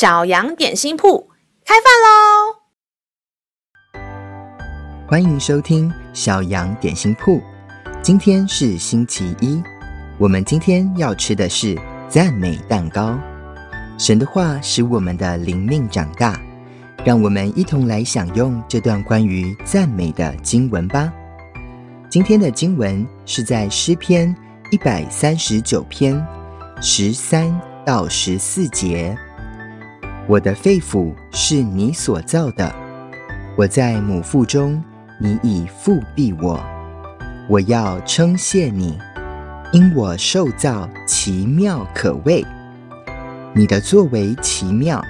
小羊点心铺开饭喽！欢迎收听小羊点心铺。今天是星期一，我们今天要吃的是赞美蛋糕。神的话使我们的灵命长大，让我们一同来享用这段关于赞美的经文吧。今天的经文是在诗篇一百三十九篇十三到十四节。我的肺腑是你所造的，我在母腹中，你已覆庇我。我要称谢你，因我受造奇妙可畏。你的作为奇妙，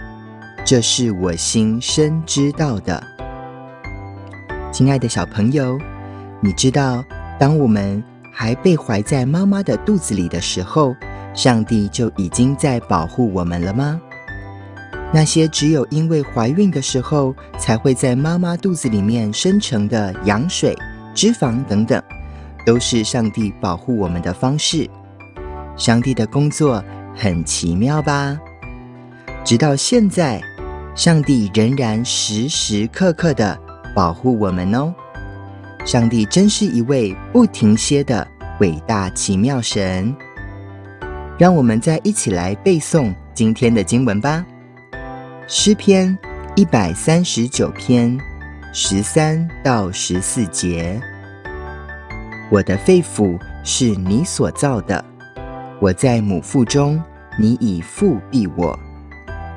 这是我心深知道的。亲爱的小朋友。你知道，当我们还被怀在妈妈的肚子里的时候，上帝就已经在保护我们了吗？那些只有因为怀孕的时候才会在妈妈肚子里面生成的羊水、脂肪等等，都是上帝保护我们的方式。上帝的工作很奇妙吧？直到现在，上帝仍然时时刻刻的保护我们哦。上帝真是一位不停歇的伟大奇妙神，让我们再一起来背诵今天的经文吧。诗篇一百三十九篇十三到十四节：我的肺腑是你所造的，我在母腹中，你已覆庇我。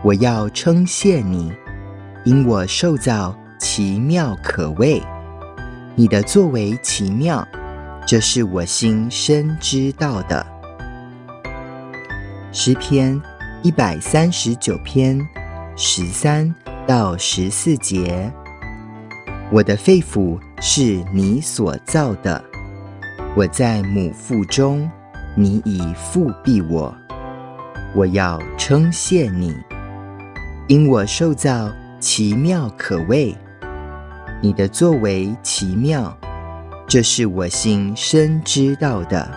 我要称谢你，因我受造奇妙可畏。你的作为奇妙，这是我心深知道的。诗篇一百三十九篇十三到十四节：我的肺腑是你所造的，我在母腹中，你已覆庇我。我要称谢你，因我受造奇妙可畏。你的作为奇妙，这是我心深知道的。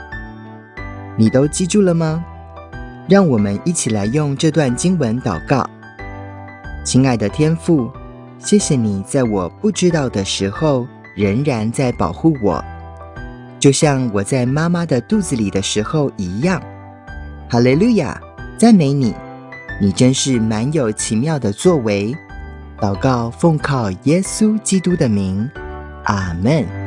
你都记住了吗？让我们一起来用这段经文祷告。亲爱的天父，谢谢你在我不知道的时候仍然在保护我，就像我在妈妈的肚子里的时候一样。哈利路亚，赞美你，你真是蛮有奇妙的作为。祷告，奉靠耶稣基督的名，阿门。